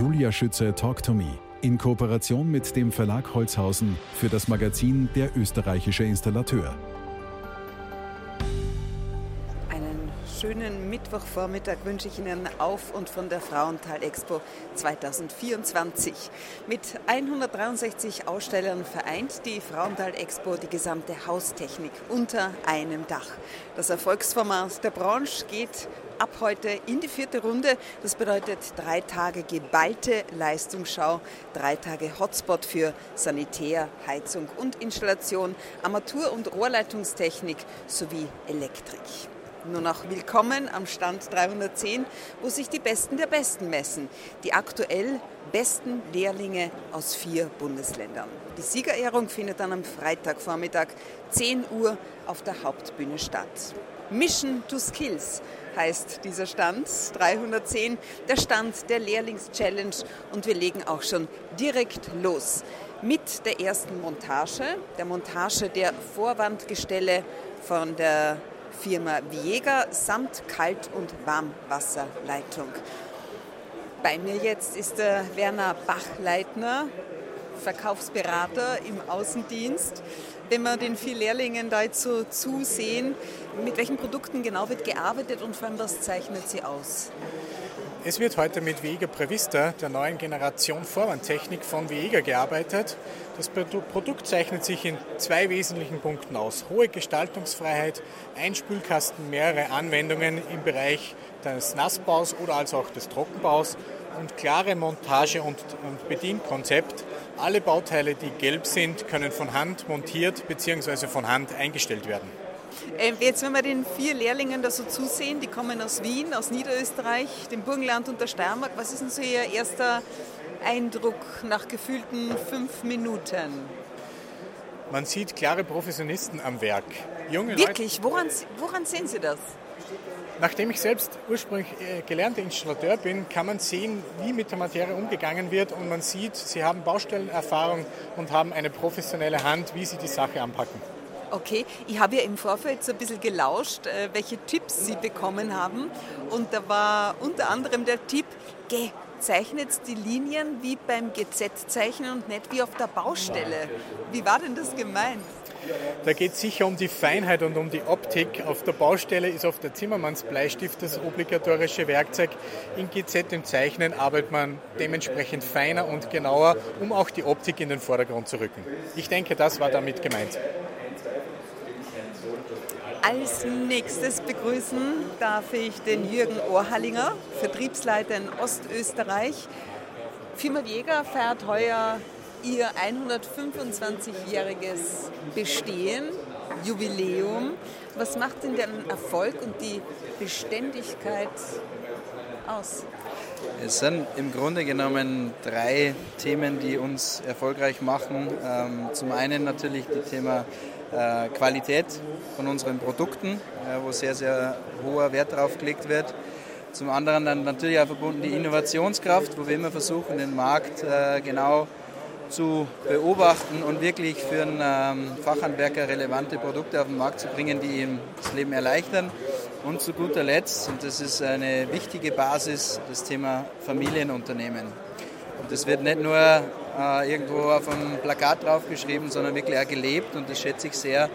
Julia Schütze Talk to Me in Kooperation mit dem Verlag Holzhausen für das Magazin Der österreichische Installateur. schönen Mittwochvormittag wünsche ich Ihnen auf und von der Frauenthal Expo 2024. Mit 163 Ausstellern vereint die Frauenthal Expo die gesamte Haustechnik unter einem Dach. Das Erfolgsformat der Branche geht ab heute in die vierte Runde. Das bedeutet drei Tage geballte Leistungsschau, drei Tage Hotspot für Sanitär, Heizung und Installation, Armatur- und Rohrleitungstechnik sowie Elektrik nur noch willkommen am Stand 310, wo sich die Besten der Besten messen. Die aktuell besten Lehrlinge aus vier Bundesländern. Die Siegerehrung findet dann am Freitagvormittag 10 Uhr auf der Hauptbühne statt. Mission to Skills heißt dieser Stand 310, der Stand der Lehrlingschallenge und wir legen auch schon direkt los mit der ersten Montage, der Montage der Vorwandgestelle von der Firma Viega samt Kalt- und Warmwasserleitung. Bei mir jetzt ist der Werner Bachleitner, Verkaufsberater im Außendienst. Wenn wir den vier Lehrlingen da jetzt so zusehen, mit welchen Produkten genau wird gearbeitet und vor allem was zeichnet sie aus? Es wird heute mit Viega Prevista, der neuen Generation Vorwandtechnik von Viega, gearbeitet. Das Produkt zeichnet sich in zwei wesentlichen Punkten aus. Hohe Gestaltungsfreiheit, ein Spülkasten, mehrere Anwendungen im Bereich des Nassbaus oder also auch des Trockenbaus und klare Montage- und Bedienkonzept. Alle Bauteile, die gelb sind, können von Hand montiert bzw. von Hand eingestellt werden. Ähm, jetzt, wenn wir den vier Lehrlingen da so zusehen, die kommen aus Wien, aus Niederösterreich, dem Burgenland und der Steiermark. Was ist denn so Ihr erster Eindruck nach gefühlten fünf Minuten? Man sieht klare Professionisten am Werk. Junge Wirklich? Woran, woran sehen Sie das? Nachdem ich selbst ursprünglich äh, gelernter Installateur bin, kann man sehen, wie mit der Materie umgegangen wird und man sieht, sie haben Baustellenerfahrung und haben eine professionelle Hand, wie sie die Sache anpacken. Okay, ich habe ja im Vorfeld so ein bisschen gelauscht, äh, welche Tipps Sie bekommen haben. Und da war unter anderem der Tipp, geh, zeichnet die Linien wie beim GZ-Zeichnen und nicht wie auf der Baustelle. Wie war denn das gemeint? Da geht es sicher um die Feinheit und um die Optik. Auf der Baustelle ist oft der Zimmermannsbleistift das obligatorische Werkzeug. In GZ im Zeichnen arbeitet man dementsprechend feiner und genauer, um auch die Optik in den Vordergrund zu rücken. Ich denke, das war damit gemeint. Als nächstes begrüßen darf ich den Jürgen Ohrhallinger, Vertriebsleiter in Ostösterreich. Firma Jäger feiert heuer ihr 125-jähriges Bestehen, Jubiläum. Was macht denn den Erfolg und die Beständigkeit aus? Es sind im Grunde genommen drei Themen, die uns erfolgreich machen. Ähm, zum einen natürlich das Thema äh, Qualität von unseren Produkten, äh, wo sehr, sehr hoher Wert drauf gelegt wird. Zum anderen dann natürlich auch verbunden die Innovationskraft, wo wir immer versuchen, den Markt äh, genau zu beobachten und wirklich für einen ähm, Fachhandwerker relevante Produkte auf den Markt zu bringen, die ihm das Leben erleichtern. Und zu guter Letzt, und das ist eine wichtige Basis, das Thema Familienunternehmen. Und das wird nicht nur äh, irgendwo auf einem Plakat draufgeschrieben, sondern wirklich auch gelebt und das schätze ich sehr.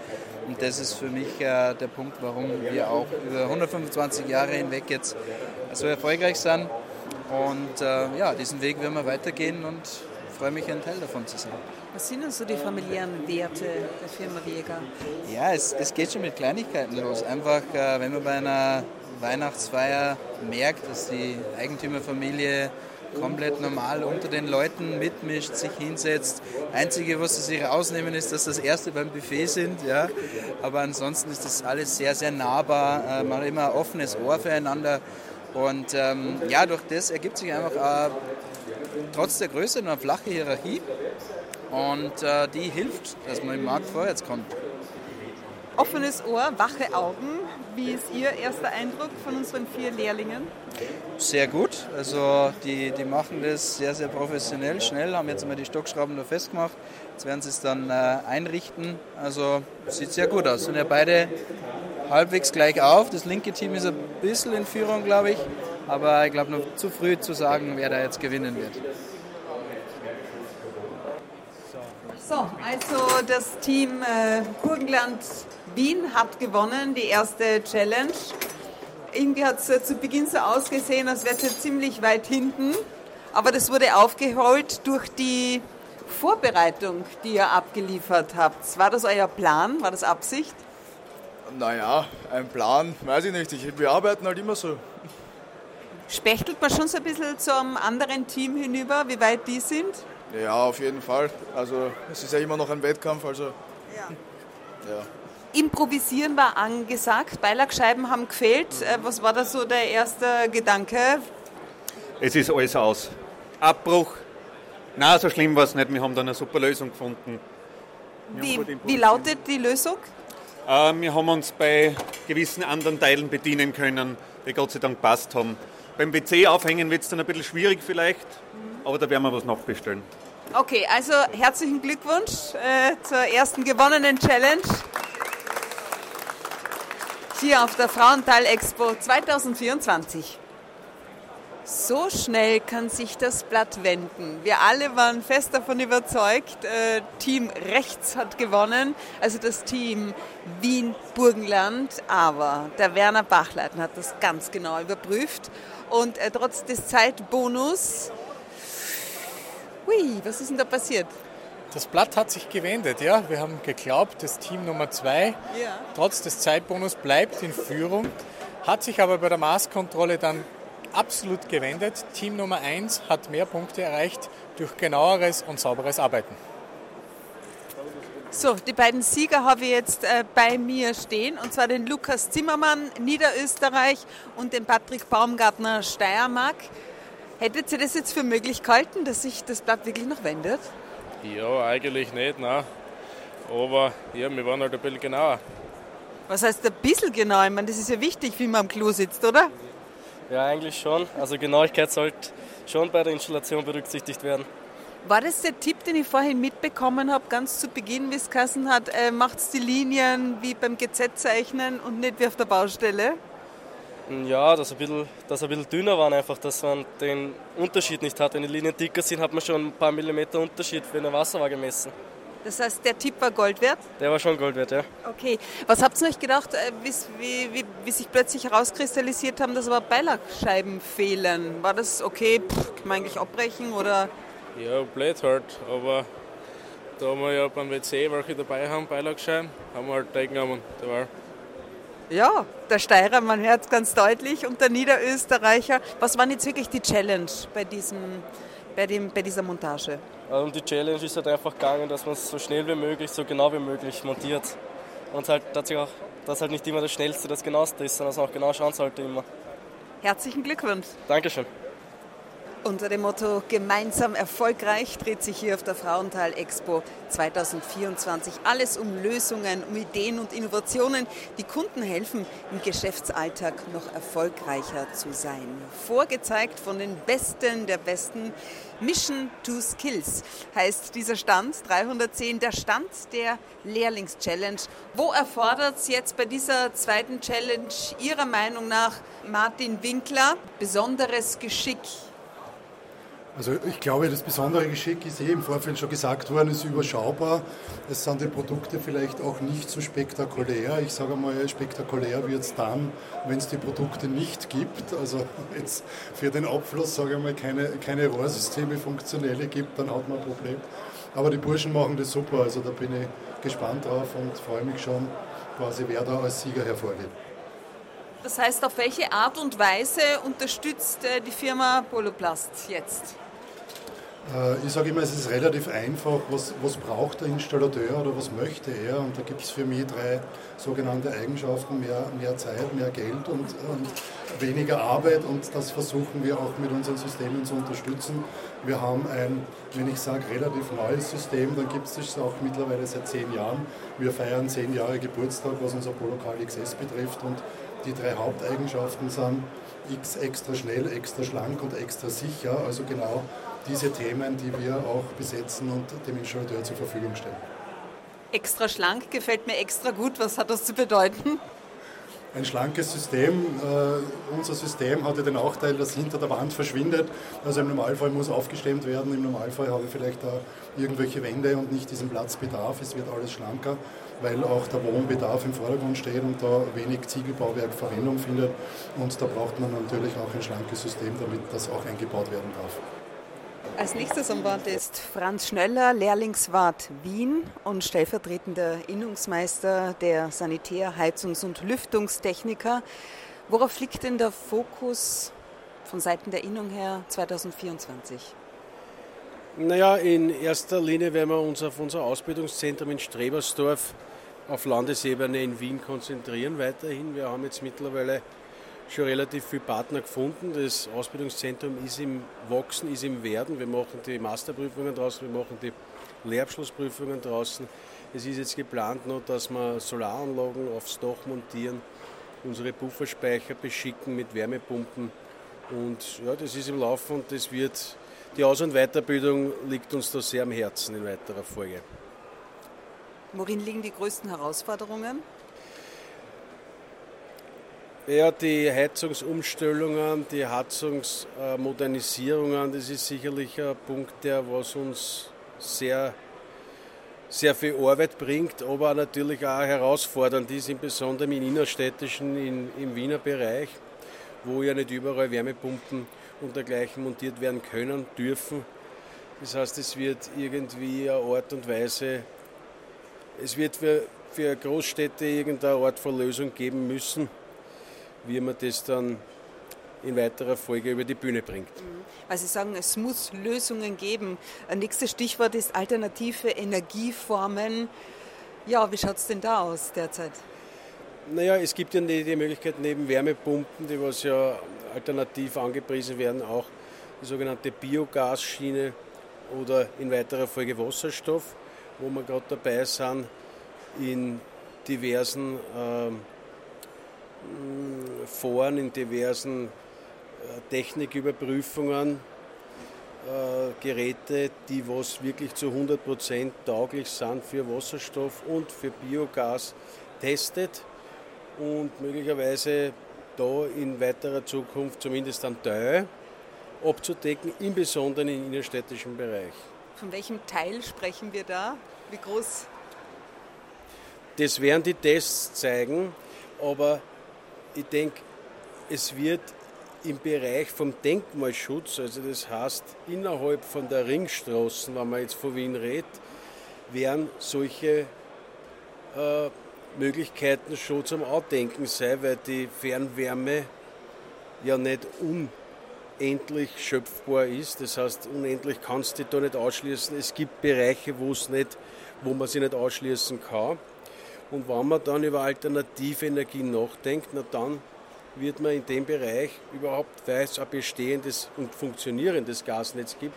Und das ist für mich äh, der Punkt, warum wir auch über 125 Jahre hinweg jetzt so erfolgreich sind. Und äh, ja, diesen Weg werden wir weitergehen und freue mich, ein Teil davon zu sein. Was sind denn so die familiären Werte der Firma Jäger? Ja, es, es geht schon mit Kleinigkeiten los. Einfach, äh, wenn man bei einer Weihnachtsfeier merkt, dass die Eigentümerfamilie komplett normal unter den Leuten mitmischt, sich hinsetzt. Einzige, was sie sich rausnehmen, ist, dass das Erste beim Buffet sind. Ja. Aber ansonsten ist das alles sehr, sehr nahbar. Äh, man hat immer ein offenes Ohr füreinander. Und ähm, ja, durch das ergibt sich einfach äh, trotz der Größe eine flache Hierarchie. Und äh, die hilft, dass man im Markt vorwärts kommt. Offenes Ohr, wache Augen. Wie ist Ihr erster Eindruck von unseren vier Lehrlingen? Sehr gut. Also die, die machen das sehr, sehr professionell, schnell, haben jetzt mal die Stockschrauben da festgemacht. Jetzt werden sie es dann äh, einrichten. Also sieht sehr gut aus. Sind ja beide halbwegs gleich auf. Das linke Team ist ein bisschen in Führung, glaube ich. Aber ich glaube noch zu früh zu sagen, wer da jetzt gewinnen wird. So, also das Team äh, Burgenland Wien hat gewonnen, die erste Challenge. Irgendwie hat es äh, zu Beginn so ausgesehen, als wäre es ziemlich weit hinten. Aber das wurde aufgeholt durch die Vorbereitung, die ihr abgeliefert habt. War das euer Plan? War das Absicht? Naja, ein Plan, weiß ich nicht. Ich, wir arbeiten halt immer so. Spechtelt man schon so ein bisschen zum anderen Team hinüber, wie weit die sind? Ja, auf jeden Fall. Also es ist ja immer noch ein Wettkampf, also ja. ja. Improvisieren war angesagt, Beilagscheiben haben gefehlt. Äh, was war da so der erste Gedanke? Es ist alles aus. Abbruch. Na, so schlimm war es nicht. Wir haben dann eine super Lösung gefunden. Wie, wie, lautet die Lösung? Äh, wir haben uns bei gewissen anderen Teilen bedienen können, die Gott sei Dank passt haben. Beim WC aufhängen wird es dann ein bisschen schwierig vielleicht, aber da werden wir was nachbestellen. Okay, also herzlichen Glückwunsch äh, zur ersten gewonnenen Challenge hier auf der Frauenthal Expo 2024. So schnell kann sich das Blatt wenden. Wir alle waren fest davon überzeugt, äh, Team rechts hat gewonnen, also das Team Wien-Burgenland. Aber der Werner Bachleiten hat das ganz genau überprüft und äh, trotz des Zeitbonus Hui, was ist denn da passiert? Das Blatt hat sich gewendet, ja. Wir haben geglaubt, das Team Nummer 2, Ja. trotz des Zeitbonus, bleibt in Führung, hat sich aber bei der Maßkontrolle dann absolut gewendet. Team Nummer 1 hat mehr Punkte erreicht durch genaueres und sauberes Arbeiten. So, die beiden Sieger habe ich jetzt äh, bei mir stehen, und zwar den Lukas Zimmermann, Niederösterreich, und den Patrick Baumgartner, Steiermark. Hättet ihr das jetzt für möglich gehalten, dass sich das Blatt wirklich noch wendet? Ja, eigentlich nicht, nein. Aber ja, wir waren halt ein bisschen genauer. Was heißt ein bisschen genau? Ich meine, das ist ja wichtig, wie man am Klo sitzt, oder? Ja, eigentlich schon. Also Genauigkeit sollte schon bei der Installation berücksichtigt werden. War das der Tipp, den ich vorhin mitbekommen habe, ganz zu Beginn, wie es Kassen hat, äh, macht die Linien wie beim GZ-Zeichnen und nicht wie auf der Baustelle? Ja, dass ein, bisschen, dass ein bisschen dünner waren einfach, dass man den Unterschied nicht hat. Wenn die Linien dicker sind, hat man schon ein paar Millimeter Unterschied für eine Wasserwaage gemessen. Das heißt, der Tipp war Gold wert? Der war schon Gold wert, ja. Okay. Was habt ihr euch gedacht, äh, wie, wie, wie sich plötzlich herauskristallisiert haben, dass aber Beilagscheiben fehlen? War das okay, pff, kann man eigentlich abbrechen oder? Ja, blöd halt, aber da wir ja beim WC welche dabei haben, Beilagschein, haben wir halt eingenommen. Der war Ja, der Steirer, man hört es ganz deutlich, und der Niederösterreicher. Was waren jetzt wirklich die Challenge bei, diesem, bei, dem, bei dieser Montage? Also die Challenge ist halt einfach gegangen, dass man es so schnell wie möglich, so genau wie möglich montiert. Und halt tatsächlich auch, dass halt nicht immer das Schnellste das Genaueste ist, sondern dass man auch genau schauen sollte immer. Herzlichen Glückwunsch. Dankeschön. Unter dem Motto Gemeinsam erfolgreich dreht sich hier auf der Frauenthal Expo 2024 alles um Lösungen, um Ideen und Innovationen, die Kunden helfen, im Geschäftsalltag noch erfolgreicher zu sein. Vorgezeigt von den Besten der Besten. Mission to Skills heißt dieser Stand 310, der Stand der Lehrlingschallenge. Wo erfordert es jetzt bei dieser zweiten Challenge Ihrer Meinung nach Martin Winkler besonderes Geschick? Also ich glaube, das besondere Geschick ist eh im Vorfeld schon gesagt worden, ist überschaubar. Es sind die Produkte vielleicht auch nicht so spektakulär. Ich sage mal, spektakulär wird es dann, wenn es die Produkte nicht gibt. Also jetzt für den Abfluss, sage ich mal, keine, keine Rohrsysteme funktionelle gibt, dann hat man ein Problem. Aber die Burschen machen das super, also da bin ich gespannt drauf und freue mich schon, quasi wer da als Sieger hervorgeht. Das heißt, auf welche Art und Weise unterstützt äh, die Firma Poloplast jetzt? Äh, Ich sage immer, es ist relativ einfach, was, was braucht der Installateur oder was möchte er. Und da gibt es für mich drei sogenannte Eigenschaften, mehr, mehr Zeit, mehr Geld und, und weniger Arbeit. Und das versuchen wir auch mit unseren Systemen zu unterstützen. Wir haben ein, wenn ich sage, relativ neues System, dann gibt es das auch mittlerweile seit zehn Jahren. Wir feiern zehn Jahre Geburtstag, was unser Polokal XS betrifft. Und die drei Haupteigenschaften sind X extra schnell, extra schlank und extra sicher. Also genau diese Themen, die wir auch besetzen und dem Installateur zur Verfügung stellen. Extra schlank gefällt mir extra gut. Was hat das zu bedeuten? ein schlankes System. Äh, unser System hat ja den Nachteil, dass hinter der Wand verschwindet. Also im Normalfall muss aufgestemmt werden. Im Normalfall habe ich vielleicht da irgendwelche Wände und nicht diesen Platzbedarf. Es wird alles schlanker, weil auch der Wohnbedarf im Vordergrund steht und da wenig Ziegelbauwerk Verwendung findet. Und da braucht man natürlich auch ein schlankes System, damit das auch eingebaut werden darf. Als nächstes am Bord ist Franz Schneller, Lehrlingswart Wien und stellvertretender Innungsmeister der Sanitär-, Heizungs- und Lüftungstechniker. Worauf liegt denn der Fokus von Seiten der Innung her 2024? Naja, in erster Linie werden wir uns auf unser Ausbildungszentrum in Strebersdorf auf Landesebene in Wien konzentrieren weiterhin. Wir haben jetzt mittlerweile schon relativ viele Partner gefunden. Das Ausbildungszentrum ist im Wachsen, ist im Werden. Wir machen die Masterprüfungen draußen, wir machen die Lehrabschlussprüfungen draußen. Es ist jetzt geplant noch, dass wir Solaranlagen aufs Dach montieren, unsere Pufferspeicher beschicken mit Wärmepumpen. Und ja, das ist im Laufen und das wird, die Aus- und Weiterbildung liegt uns da sehr am Herzen in weiterer Folge. Worin liegen die größten Herausforderungen? Ja, die Heizungsumstellungen, die Heizungsmodernisierungen, das ist sicherlich ein Punkt, der was uns sehr, sehr viel Arbeit bringt, aber natürlich auch herausfordernd ist, insbesondere im innerstädtischen, in, im Wiener Bereich, wo ja nicht überall Wärmepumpen und dergleichen montiert werden können, dürfen. Das heißt, es wird irgendwie eine Art und Weise, es wird für, für Großstädte irgendeine Art von Lösung geben müssen wie man das dann in weiterer Folge über die Bühne bringt. Weil Sie sagen, es muss Lösungen geben. Ein nächstes Stichwort ist alternative Energieformen. Ja, wie schaut es denn da aus derzeit? Naja, es gibt ja die Möglichkeit neben Wärmepumpen, die was ja alternativ angepriesen werden, auch die sogenannte Biogasschiene oder in weiterer Folge Wasserstoff, wo wir gerade dabei sind, in diversen äh, Foren, in diversen äh, Techniküberprüfungen äh, Geräte, die was wirklich zu 100% tauglich sind für Wasserstoff und für Biogas testet und möglicherweise da in weiterer Zukunft zumindest einen Teil abzudecken, im Besonderen im innerstädtischen Bereich. Von welchem Teil sprechen wir da? Wie groß? Das werden die Tests zeigen, aber ich denke, es wird im Bereich vom Denkmalschutz, also das heißt innerhalb von der Ringstraßen, wenn man jetzt von Wien redet, werden solche äh, Möglichkeiten schon zum Andenken sein, weil die Fernwärme ja nicht unendlich schöpfbar ist. Das heißt, unendlich kannst du da nicht ausschließen. Es gibt Bereiche, wo es nicht, wo man sie nicht ausschließen kann. Und wenn man dann über alternative Energien nachdenkt, na dann wird man in dem Bereich überhaupt, weil es ein bestehendes und funktionierendes Gasnetz gibt,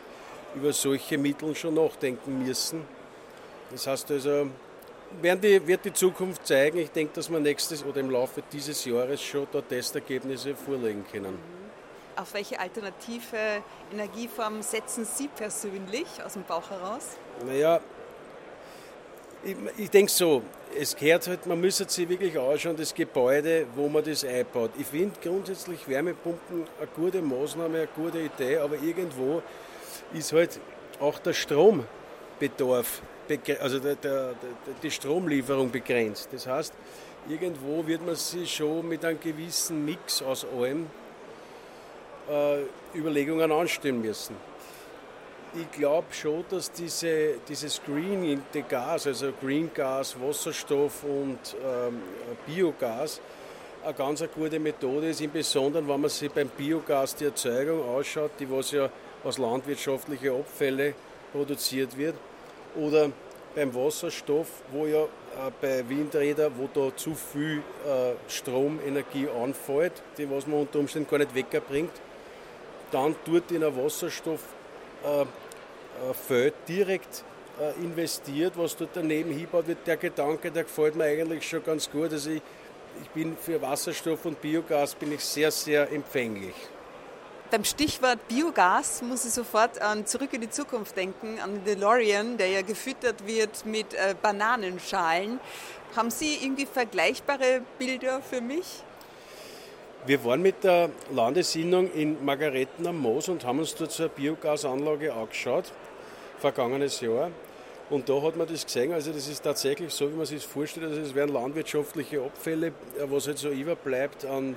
über solche Mittel schon nachdenken müssen. Das heißt also, die, wird die Zukunft zeigen. Ich denke, dass wir nächstes oder im Laufe dieses Jahres schon da Testergebnisse vorlegen können. Auf welche alternative Energieform setzen Sie persönlich aus dem Bauch heraus? Naja, ich, ich denke so, es gehört halt, man müsste sich wirklich anschauen, das Gebäude, wo man das einbaut. Ich finde grundsätzlich Wärmepumpen eine gute Maßnahme, eine gute Idee, aber irgendwo ist halt auch der Strombedarf, also der, der, die Stromlieferung begrenzt. Das heißt, irgendwo wird man sich schon mit einem gewissen Mix aus allem äh, Überlegungen anstellen müssen ich glaube schon, dass diese, dieses Green Gas, also Green Gas, Wasserstoff und ähm, Biogas, eine ganz eine gute Methode ist, im Besonderen, wenn man sich beim Biogas die Erzeugung ausschaut, die was ja aus landwirtschaftlichen Abfällen produziert wird, oder beim Wasserstoff, wo ja äh, bei Windrädern, wo da zu viel äh, Stromenergie anfällt, die was man unter Umständen gar nicht wegbringt, dann tut in ein Wasserstoff Feld direkt äh, investiert, was dort daneben hinbaut wird. Der Gedanke, der gefällt mir eigentlich schon ganz gut. Also ich, ich bin für Wasserstoff und Biogas bin ich sehr, sehr empfänglich. Beim Stichwort Biogas muss ich sofort an Zurück in die Zukunft denken, an den DeLorean, der ja gefüttert wird mit äh, Bananenschalen. Haben Sie irgendwie vergleichbare Bilder für mich? Wir waren mit der Landesinnung in Margaretten am Moos und haben uns dort eine Biogasanlage angeschaut, vergangenes Jahr. Und da hat man das gesehen, also das ist tatsächlich so, wie man sich das vorstellt, also es wären landwirtschaftliche Abfälle, was halt so überbleibt an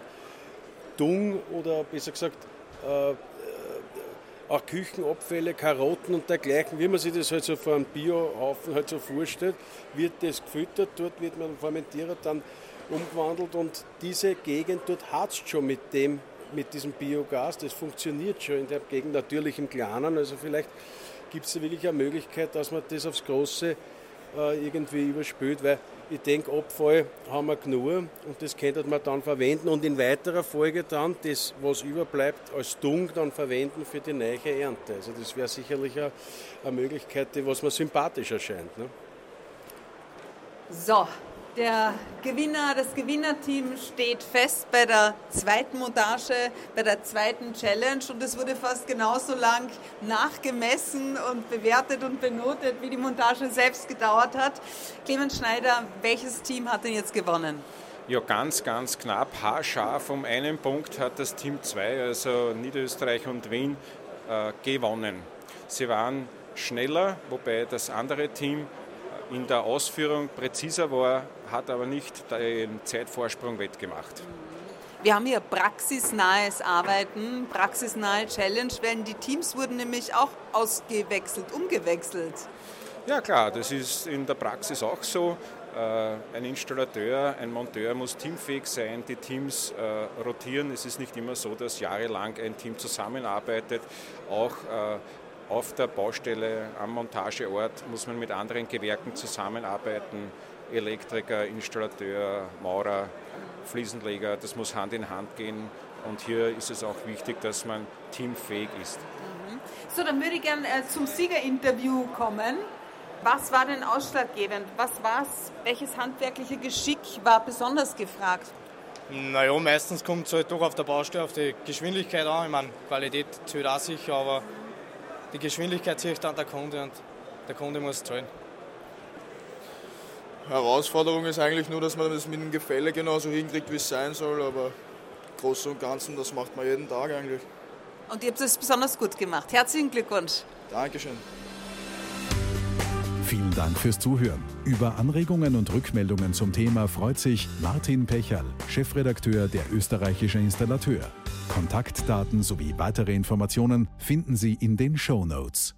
Dung oder besser gesagt äh, auch Küchenabfälle, Karotten und dergleichen, wie man sich das halt so vor einem Biohaufen halt so vorstellt, wird das gefüttert, dort wird man fermentiert, dann umgewandelt und diese Gegend dort hatzt schon mit dem, mit diesem Biogas, das funktioniert schon in der Gegend, natürlich im Kleinen, also vielleicht gibt es wirklich eine Möglichkeit, dass man das aufs Große äh, irgendwie überspült, weil ich denke, Abfall haben wir genug und das könnte man dann verwenden und in weiterer Folge dann das, was überbleibt, als Dung dann verwenden für die neue Ernte. Also das wäre sicherlich eine, eine Möglichkeit, die was mir sympathisch erscheint. Ne? So, der Gewinner, das Gewinnerteam steht fest bei der zweiten Montage, bei der zweiten Challenge und es wurde fast genauso lang nachgemessen und bewertet und benotet, wie die Montage selbst gedauert hat. Clemens Schneider, welches Team hat denn jetzt gewonnen? Ja, ganz, ganz knapp, haarscharf um einen Punkt hat das Team 2, also Niederösterreich und Wien, äh, gewonnen. Sie waren schneller, wobei das andere Team in der Ausführung präziser war, hat aber nicht den Zeitvorsprung wettgemacht. Wir haben hier praxisnahes Arbeiten, praxisnahe Challenge, weil die Teams wurden nämlich auch ausgewechselt, umgewechselt. Ja klar, das ist in der Praxis auch so. Äh, ein Installateur, ein Monteur muss teamfähig sein, die Teams äh, rotieren. Es ist nicht immer so, dass jahrelang ein Team zusammenarbeitet. Auch äh, auf der Baustelle am Montageort muss man mit anderen Gewerken zusammenarbeiten. Elektriker, Installateur, Maurer, Fliesenleger, das muss Hand in Hand gehen. Und hier ist es auch wichtig, dass man teamfähig ist. Mhm. So, dann würde ich gerne äh, zum Siegerinterview kommen. Was war denn ausschlaggebend? Was war's? Welches handwerkliche Geschick war besonders gefragt? Naja, meistens kommt es halt doch auf der Baustelle auf die Geschwindigkeit an. Ich meine, Qualität zählt auch sicher, aber die Geschwindigkeit zieht dann der Kunde und der Kunde muss zahlen. Herausforderung ist eigentlich nur, dass man das mit dem Gefälle genauso hinkriegt, wie es sein soll, aber im Großen und Ganzen, das macht man jeden Tag eigentlich. Und ihr habt es besonders gut gemacht. Herzlichen Glückwunsch. Dankeschön. Vielen Dank fürs Zuhören. Über Anregungen und Rückmeldungen zum Thema freut sich Martin Pecherl, Chefredakteur der Österreichische Installateur. Kontaktdaten sowie weitere Informationen finden Sie in den Show Notes.